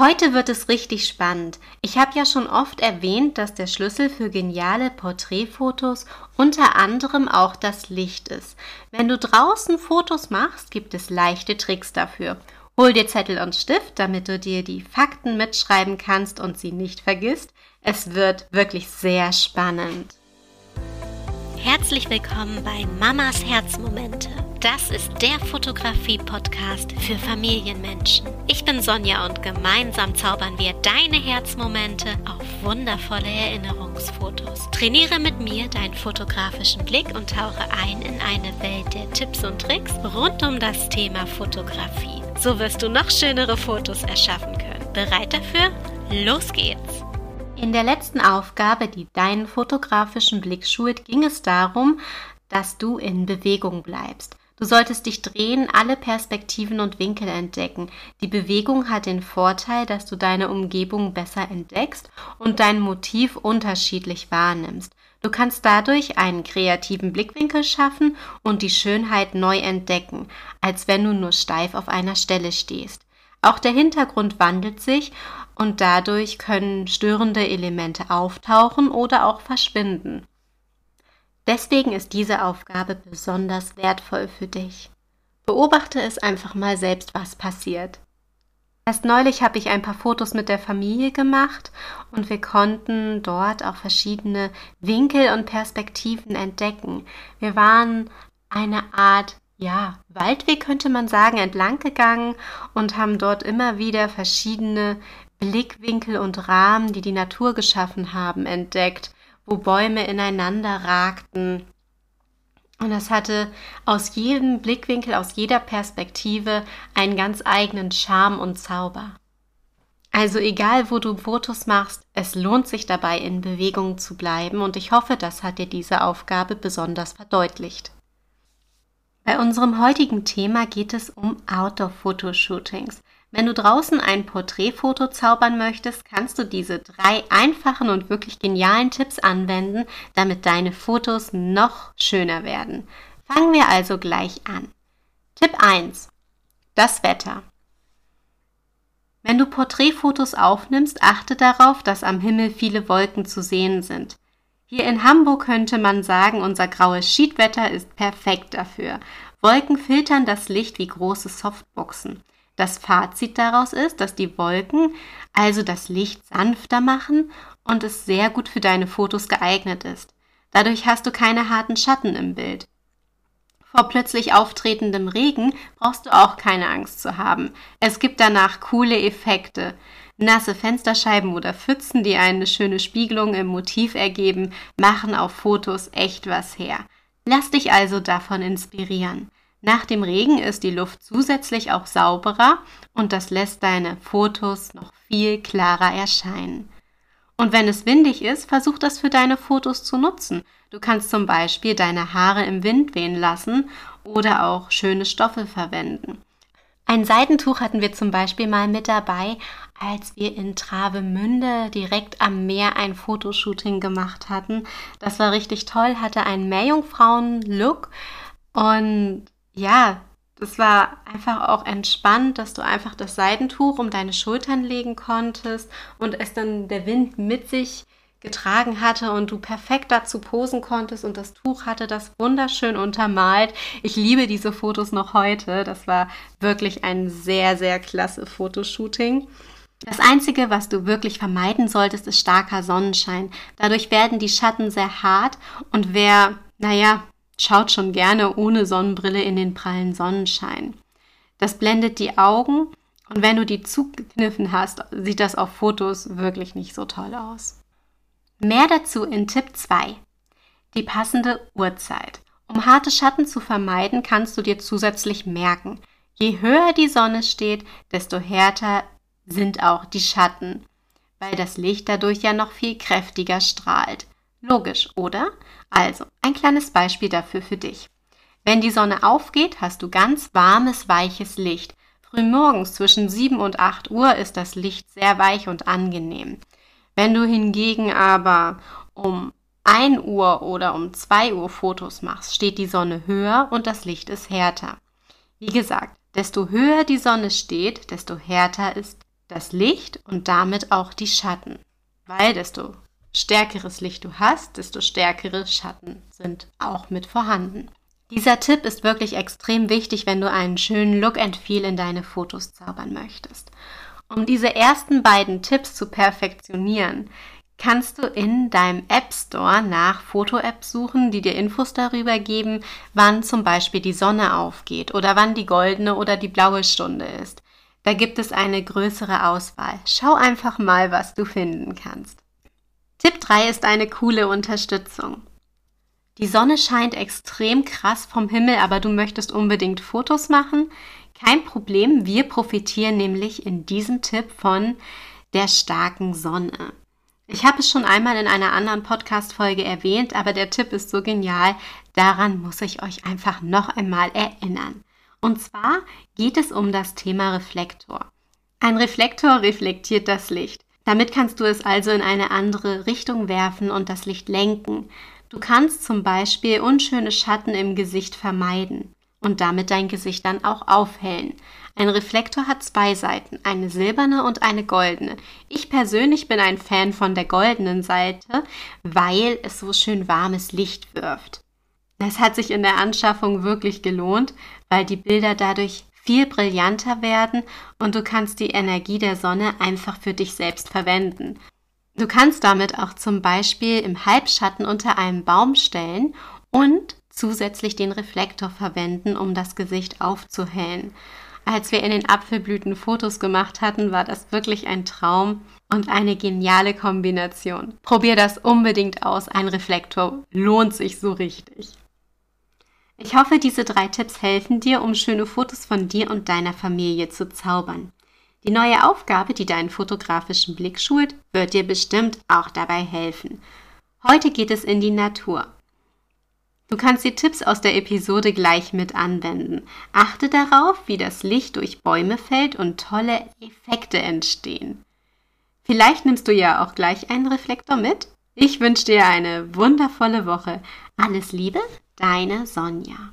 Heute wird es richtig spannend. Ich habe ja schon oft erwähnt, dass der Schlüssel für geniale Porträtfotos unter anderem auch das Licht ist. Wenn du draußen Fotos machst, gibt es leichte Tricks dafür. Hol dir Zettel und Stift, damit du dir die Fakten mitschreiben kannst und sie nicht vergisst. Es wird wirklich sehr spannend. Herzlich willkommen bei Mamas Herzmomente. Das ist der Fotografie-Podcast für Familienmenschen. Ich bin Sonja und gemeinsam zaubern wir deine Herzmomente auf wundervolle Erinnerungsfotos. Trainiere mit mir deinen fotografischen Blick und tauche ein in eine Welt der Tipps und Tricks rund um das Thema Fotografie. So wirst du noch schönere Fotos erschaffen können. Bereit dafür? Los geht's! In der letzten Aufgabe, die deinen fotografischen Blick schult, ging es darum, dass du in Bewegung bleibst. Du solltest dich drehen, alle Perspektiven und Winkel entdecken. Die Bewegung hat den Vorteil, dass du deine Umgebung besser entdeckst und dein Motiv unterschiedlich wahrnimmst. Du kannst dadurch einen kreativen Blickwinkel schaffen und die Schönheit neu entdecken, als wenn du nur steif auf einer Stelle stehst. Auch der Hintergrund wandelt sich und dadurch können störende Elemente auftauchen oder auch verschwinden. Deswegen ist diese Aufgabe besonders wertvoll für dich. Beobachte es einfach mal selbst, was passiert. Erst neulich habe ich ein paar Fotos mit der Familie gemacht und wir konnten dort auch verschiedene Winkel und Perspektiven entdecken. Wir waren eine Art, ja, Waldweg könnte man sagen, entlang gegangen und haben dort immer wieder verschiedene Blickwinkel und Rahmen, die die Natur geschaffen haben, entdeckt wo Bäume ineinander ragten. Und das hatte aus jedem Blickwinkel, aus jeder Perspektive einen ganz eigenen Charme und Zauber. Also egal, wo du Fotos machst, es lohnt sich dabei, in Bewegung zu bleiben und ich hoffe, das hat dir diese Aufgabe besonders verdeutlicht. Bei unserem heutigen Thema geht es um Outdoor-Fotoshootings. Wenn du draußen ein Porträtfoto zaubern möchtest, kannst du diese drei einfachen und wirklich genialen Tipps anwenden, damit deine Fotos noch schöner werden. Fangen wir also gleich an. Tipp 1. Das Wetter. Wenn du Porträtfotos aufnimmst, achte darauf, dass am Himmel viele Wolken zu sehen sind. Hier in Hamburg könnte man sagen, unser graues Schiedwetter ist perfekt dafür. Wolken filtern das Licht wie große Softboxen. Das Fazit daraus ist, dass die Wolken also das Licht sanfter machen und es sehr gut für deine Fotos geeignet ist. Dadurch hast du keine harten Schatten im Bild. Vor plötzlich auftretendem Regen brauchst du auch keine Angst zu haben. Es gibt danach coole Effekte. Nasse Fensterscheiben oder Pfützen, die eine schöne Spiegelung im Motiv ergeben, machen auf Fotos echt was her. Lass dich also davon inspirieren. Nach dem Regen ist die Luft zusätzlich auch sauberer und das lässt deine Fotos noch viel klarer erscheinen. Und wenn es windig ist, versuch das für deine Fotos zu nutzen. Du kannst zum Beispiel deine Haare im Wind wehen lassen oder auch schöne Stoffe verwenden. Ein Seidentuch hatten wir zum Beispiel mal mit dabei, als wir in Travemünde direkt am Meer ein Fotoshooting gemacht hatten. Das war richtig toll, hatte einen Meerjungfrauen-Look und ja, das war einfach auch entspannt, dass du einfach das Seidentuch um deine Schultern legen konntest und es dann der Wind mit sich getragen hatte und du perfekt dazu posen konntest und das Tuch hatte das wunderschön untermalt. Ich liebe diese Fotos noch heute. Das war wirklich ein sehr, sehr klasse Fotoshooting. Das Einzige, was du wirklich vermeiden solltest, ist starker Sonnenschein. Dadurch werden die Schatten sehr hart und wer, naja, schaut schon gerne ohne Sonnenbrille in den prallen Sonnenschein. Das blendet die Augen und wenn du die zugekniffen hast, sieht das auf Fotos wirklich nicht so toll aus. Mehr dazu in Tipp 2. Die passende Uhrzeit. Um harte Schatten zu vermeiden, kannst du dir zusätzlich merken, je höher die Sonne steht, desto härter sind auch die Schatten, weil das Licht dadurch ja noch viel kräftiger strahlt. Logisch, oder? Also, ein kleines Beispiel dafür für dich. Wenn die Sonne aufgeht, hast du ganz warmes, weiches Licht. Frühmorgens zwischen 7 und 8 Uhr ist das Licht sehr weich und angenehm. Wenn du hingegen aber um 1 Uhr oder um 2 Uhr Fotos machst, steht die Sonne höher und das Licht ist härter. Wie gesagt, desto höher die Sonne steht, desto härter ist das Licht und damit auch die Schatten. Weil desto stärkeres Licht du hast, desto stärkere Schatten sind auch mit vorhanden. Dieser Tipp ist wirklich extrem wichtig, wenn du einen schönen Look and Feel in deine Fotos zaubern möchtest. Um diese ersten beiden Tipps zu perfektionieren, kannst du in deinem App Store nach Foto-Apps suchen, die dir Infos darüber geben, wann zum Beispiel die Sonne aufgeht oder wann die goldene oder die blaue Stunde ist. Da gibt es eine größere Auswahl. Schau einfach mal, was du finden kannst. Tipp 3 ist eine coole Unterstützung. Die Sonne scheint extrem krass vom Himmel, aber du möchtest unbedingt Fotos machen. Kein Problem, wir profitieren nämlich in diesem Tipp von der starken Sonne. Ich habe es schon einmal in einer anderen Podcast-Folge erwähnt, aber der Tipp ist so genial, daran muss ich euch einfach noch einmal erinnern. Und zwar geht es um das Thema Reflektor. Ein Reflektor reflektiert das Licht. Damit kannst du es also in eine andere Richtung werfen und das Licht lenken. Du kannst zum Beispiel unschöne Schatten im Gesicht vermeiden und damit dein Gesicht dann auch aufhellen. Ein Reflektor hat zwei Seiten, eine silberne und eine goldene. Ich persönlich bin ein Fan von der goldenen Seite, weil es so schön warmes Licht wirft. Das hat sich in der Anschaffung wirklich gelohnt, weil die Bilder dadurch viel brillanter werden und du kannst die Energie der Sonne einfach für dich selbst verwenden. Du kannst damit auch zum Beispiel im Halbschatten unter einem Baum stellen und zusätzlich den Reflektor verwenden, um das Gesicht aufzuhellen. Als wir in den Apfelblüten Fotos gemacht hatten, war das wirklich ein Traum und eine geniale Kombination. Probier das unbedingt aus. Ein Reflektor lohnt sich so richtig. Ich hoffe, diese drei Tipps helfen dir, um schöne Fotos von dir und deiner Familie zu zaubern. Die neue Aufgabe, die deinen fotografischen Blick schult, wird dir bestimmt auch dabei helfen. Heute geht es in die Natur. Du kannst die Tipps aus der Episode gleich mit anwenden. Achte darauf, wie das Licht durch Bäume fällt und tolle Effekte entstehen. Vielleicht nimmst du ja auch gleich einen Reflektor mit. Ich wünsche dir eine wundervolle Woche. Alles Liebe, deine Sonja.